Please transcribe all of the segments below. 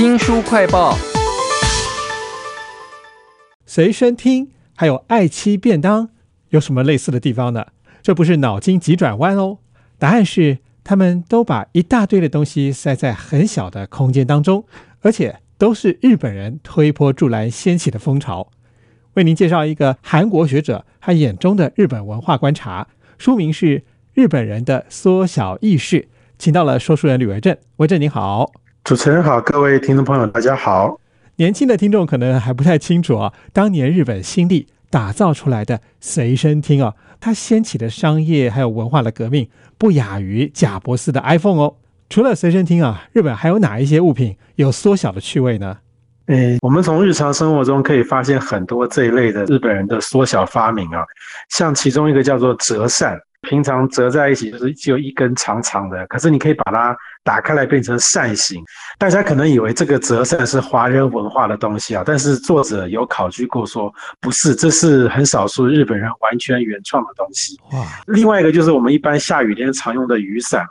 新书快报，随身听还有爱妻便当有什么类似的地方呢？这不是脑筋急转弯哦，答案是他们都把一大堆的东西塞在很小的空间当中，而且都是日本人推波助澜掀起的风潮。为您介绍一个韩国学者他眼中的日本文化观察，书名是《日本人的缩小意识》，请到了说书人吕维正，维正您好。主持人好，各位听众朋友，大家好。年轻的听众可能还不太清楚啊，当年日本新力打造出来的随身听啊，它掀起的商业还有文化的革命，不亚于贾伯斯的 iPhone 哦。除了随身听啊，日本还有哪一些物品有缩小的趣味呢？诶，我们从日常生活中可以发现很多这一类的日本人的缩小发明啊，像其中一个叫做折扇。平常折在一起就是只有一根长长的，可是你可以把它打开来变成扇形。大家可能以为这个折扇是华人文化的东西啊，但是作者有考据过说不是，这是很少数日本人完全原创的东西。哇！另外一个就是我们一般下雨天常用的雨伞哈。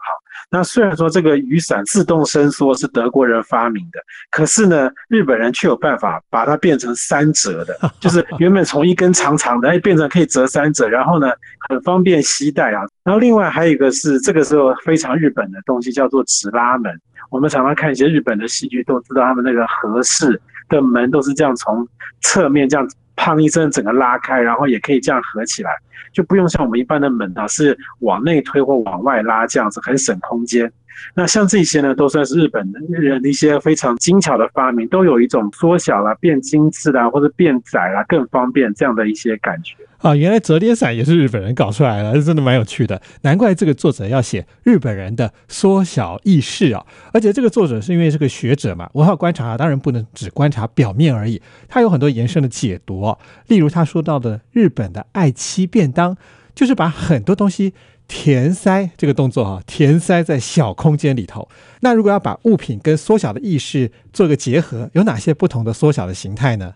那虽然说这个雨伞自动伸缩是德国人发明的，可是呢，日本人却有办法把它变成三折的，就是原本从一根长长的，哎，变成可以折三折，然后呢，很方便携带啊。然后另外还有一个是这个时候非常日本的东西，叫做纸拉门。我们常常看一些日本的戏剧，都知道他们那个合适的门都是这样从侧面这样。砰一声，整个拉开，然后也可以这样合起来，就不用像我们一般的门啊，是往内推或往外拉这样子，很省空间。那像这些呢，都算是日本人的一些非常精巧的发明，都有一种缩小了、变精致啦，或者变窄了、更方便这样的一些感觉啊。原来折叠伞也是日本人搞出来的，真的蛮有趣的。难怪这个作者要写日本人的缩小意识啊！而且这个作者是因为是个学者嘛，文化观察当然不能只观察表面而已，他有很多延伸的解读。例如他说到的日本的爱妻便当，就是把很多东西。填塞这个动作哈，填塞在小空间里头。那如果要把物品跟缩小的意识做个结合，有哪些不同的缩小的形态呢？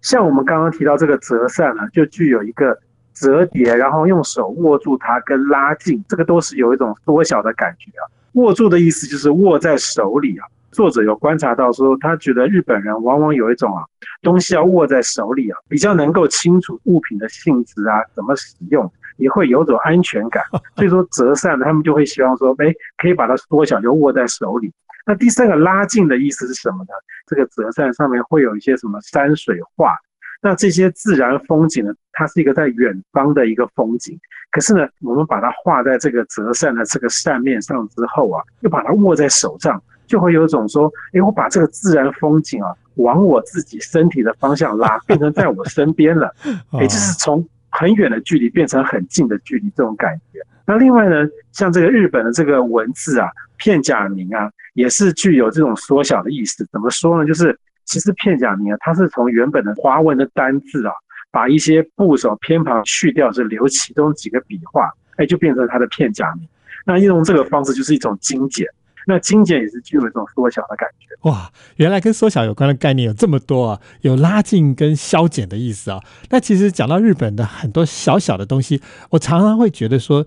像我们刚刚提到这个折扇呢，就具有一个折叠，然后用手握住它跟拉近，这个都是有一种缩小的感觉啊。握住的意思就是握在手里啊。作者有观察到说，他觉得日本人往往有一种啊，东西要握在手里啊，比较能够清楚物品的性质啊，怎么使用。也会有种安全感，所以说折扇他们就会希望说，哎，可以把它缩小，就握在手里。那第三个拉近的意思是什么呢？这个折扇上面会有一些什么山水画，那这些自然风景呢，它是一个在远方的一个风景。可是呢，我们把它画在这个折扇的这个扇面上之后啊，又把它握在手上，就会有种说，哎，我把这个自然风景啊，往我自己身体的方向拉，变成在我身边了，也就是从。很远的距离变成很近的距离，这种感觉。那另外呢，像这个日本的这个文字啊，片假名啊，也是具有这种缩小的意思。怎么说呢？就是其实片假名啊，它是从原本的华文的单字啊，把一些部首偏旁去掉，就留其中几个笔画，哎，就变成它的片假名。那用这个方式就是一种精简。那精简也是具有一种缩小的感觉哇！原来跟缩小有关的概念有这么多啊，有拉近跟消减的意思啊。那其实讲到日本的很多小小的东西，我常常会觉得说，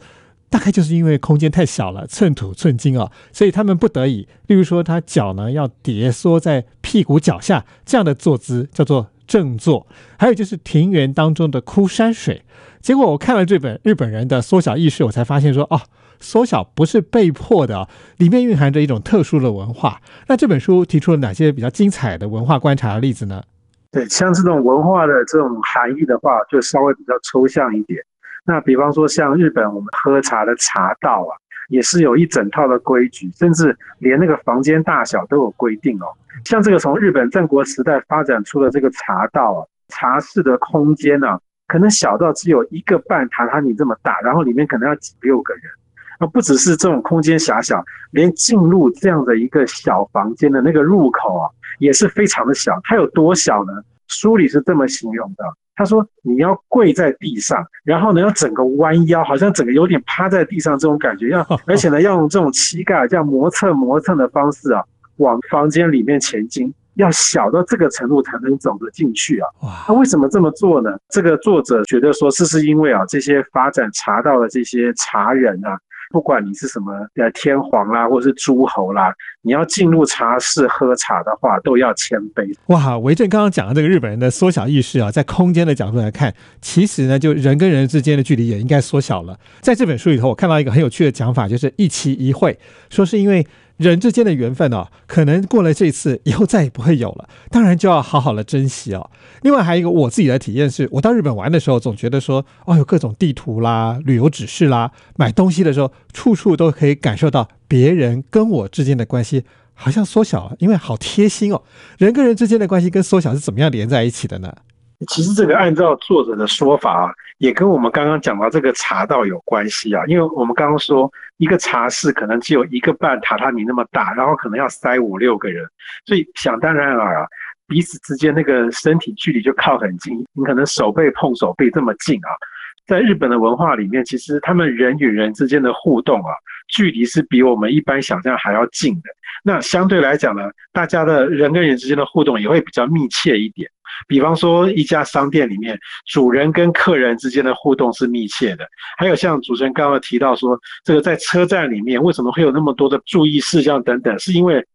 大概就是因为空间太小了，寸土寸金啊，所以他们不得已，例如说他脚呢要叠缩在屁股脚下这样的坐姿叫做正坐，还有就是庭园当中的枯山水。结果我看了这本日本人的缩小意识，我才发现说哦。缩小不是被迫的，里面蕴含着一种特殊的文化。那这本书提出了哪些比较精彩的文化观察的例子呢？对，像这种文化的这种含义的话，就稍微比较抽象一点。那比方说，像日本我们喝茶的茶道啊，也是有一整套的规矩，甚至连那个房间大小都有规定哦。像这个从日本战国时代发展出的这个茶道啊，茶室的空间呢，可能小到只有一个半榻榻米这么大，然后里面可能要挤六个人。那不只是这种空间狭小，连进入这样的一个小房间的那个入口啊，也是非常的小。它有多小呢？书里是这么形容的：他说你要跪在地上，然后呢要整个弯腰，好像整个有点趴在地上这种感觉，要 而且呢要用这种膝盖这样磨蹭磨蹭的方式啊，往房间里面前进，要小到这个程度才能走得进去啊。那为什么这么做呢？这个作者觉得说，这是因为啊，这些发展茶道的这些茶人啊。不管你是什么呃天皇啦，或者是诸侯啦，你要进入茶室喝茶的话，都要谦卑。哇，维正刚刚讲的这个日本人的缩小意识啊，在空间的角度来看，其实呢，就人跟人之间的距离也应该缩小了。在这本书里头，我看到一个很有趣的讲法，就是一期一会，说是因为。人之间的缘分哦，可能过了这次以后再也不会有了，当然就要好好的珍惜哦。另外还有一个我自己的体验是，我到日本玩的时候，总觉得说，哦，有各种地图啦、旅游指示啦，买东西的时候，处处都可以感受到别人跟我之间的关系好像缩小了，因为好贴心哦。人跟人之间的关系跟缩小是怎么样连在一起的呢？其实这个按照作者的说法啊，也跟我们刚刚讲到这个茶道有关系啊。因为我们刚刚说一个茶室可能只有一个半榻榻米那么大，然后可能要塞五六个人，所以想当然尔啊，彼此之间那个身体距离就靠很近，你可能手背碰手背这么近啊。在日本的文化里面，其实他们人与人之间的互动啊，距离是比我们一般想象还要近的。那相对来讲呢，大家的人跟人之间的互动也会比较密切一点。比方说，一家商店里面，主人跟客人之间的互动是密切的。还有像主持人刚刚提到说，这个在车站里面为什么会有那么多的注意事项等等，是因为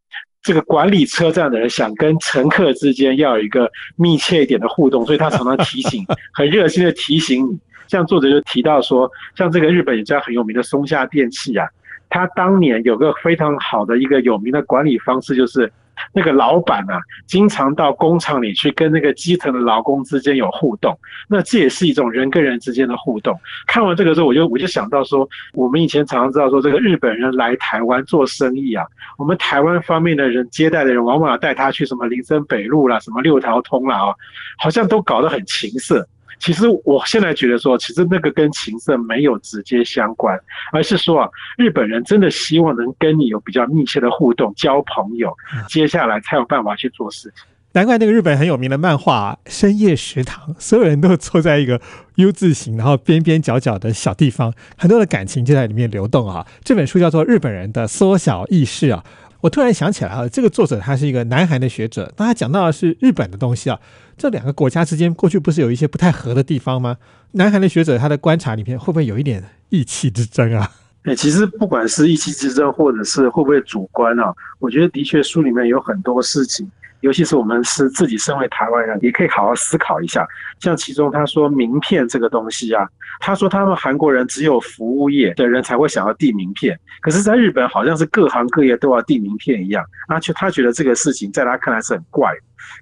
这个管理车站的人想跟乘客之间要有一个密切一点的互动，所以他常常提醒，很热心的提醒你。像作者就提到说，像这个日本有家很有名的松下电器啊，他当年有个非常好的一个有名的管理方式，就是。那个老板啊，经常到工厂里去跟那个基层的劳工之间有互动，那这也是一种人跟人之间的互动。看完这个之后，我就我就想到说，我们以前常常知道说，这个日本人来台湾做生意啊，我们台湾方面的人接待的人，往往要带他去什么林森北路啦，什么六条通啦啊，好像都搞得很情色。其实我现在觉得说，其实那个跟情色没有直接相关，而是说啊，日本人真的希望能跟你有比较密切的互动，交朋友，接下来才有办法去做事情。难怪那个日本很有名的漫画《深夜食堂》，所有人都坐在一个 U 字形，然后边边角角的小地方，很多的感情就在里面流动啊。这本书叫做《日本人的缩小意识》啊。我突然想起来啊，这个作者他是一个南韩的学者，当他讲到的是日本的东西啊。这两个国家之间过去不是有一些不太合的地方吗？南韩的学者他的观察里面会不会有一点意气之争啊？哎，其实不管是意气之争，或者是会不会主观啊，我觉得的确书里面有很多事情。尤其是我们是自己身为台湾人，也可以好好思考一下。像其中他说名片这个东西啊，他说他们韩国人只有服务业的人才会想要递名片，可是在日本好像是各行各业都要递名片一样。而且他觉得这个事情在他看来是很怪。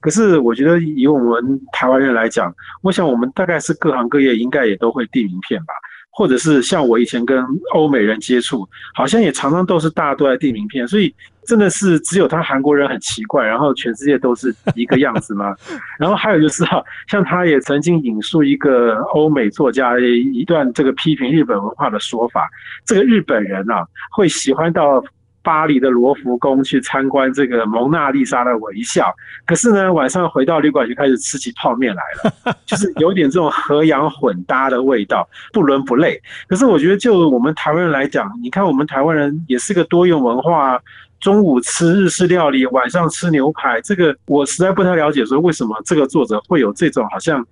可是我觉得以我们台湾人来讲，我想我们大概是各行各业应该也都会递名片吧。或者是像我以前跟欧美人接触，好像也常常都是大家都在递名片，所以真的是只有他韩国人很奇怪，然后全世界都是一个样子吗？然后还有就是哈，像他也曾经引述一个欧美作家一段这个批评日本文化的说法，这个日本人啊会喜欢到。巴黎的罗浮宫去参观这个蒙娜丽莎的微笑，可是呢，晚上回到旅馆就开始吃起泡面来了，就是有点这种和洋混搭的味道，不伦不类。可是我觉得，就我们台湾人来讲，你看我们台湾人也是个多元文化。中午吃日式料理，晚上吃牛排，这个我实在不太了解。说为什么这个作者会有这种好像，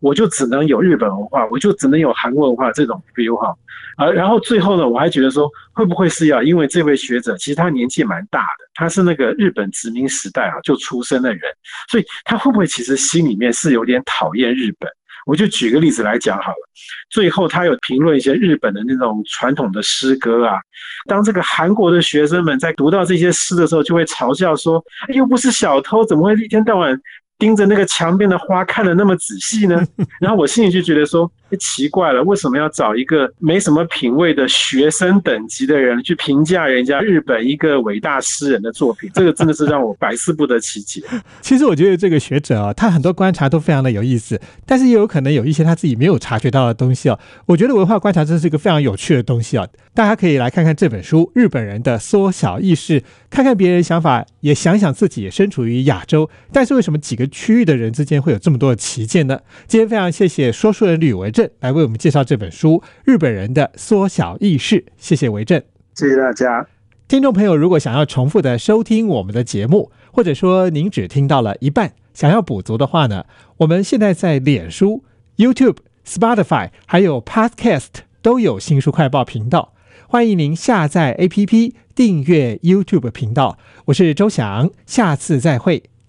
我就只能有日本文化，我就只能有韩国文化这种 feel 哈。而然后最后呢，我还觉得说，会不会是要因为这位学者其实他年纪蛮大的，他是那个日本殖民时代啊就出生的人，所以他会不会其实心里面是有点讨厌日本？我就举个例子来讲好了，最后他有评论一些日本的那种传统的诗歌啊，当这个韩国的学生们在读到这些诗的时候，就会嘲笑说，又不是小偷，怎么会一天到晚？盯着那个墙边的花看的那么仔细呢，然后我心里就觉得说，就奇怪了，为什么要找一个没什么品味的学生等级的人去评价人家日本一个伟大诗人的作品？这个真的是让我百思不得其解。其实我觉得这个学者啊，他很多观察都非常的有意思，但是也有可能有一些他自己没有察觉到的东西啊。我觉得文化观察真是一个非常有趣的东西啊，大家可以来看看这本书《日本人的缩小意识》，看看别人想法，也想想自己也身处于亚洲，但是为什么几个？区域的人之间会有这么多的旗舰呢？今天非常谢谢说书人吕维正来为我们介绍这本书《日本人的缩小意识》。谢谢维正，谢谢大家。听众朋友，如果想要重复的收听我们的节目，或者说您只听到了一半，想要补足的话呢，我们现在在脸书、YouTube、Spotify 还有 Podcast 都有新书快报频道。欢迎您下载 APP 订阅 YouTube 频道。我是周翔，下次再会。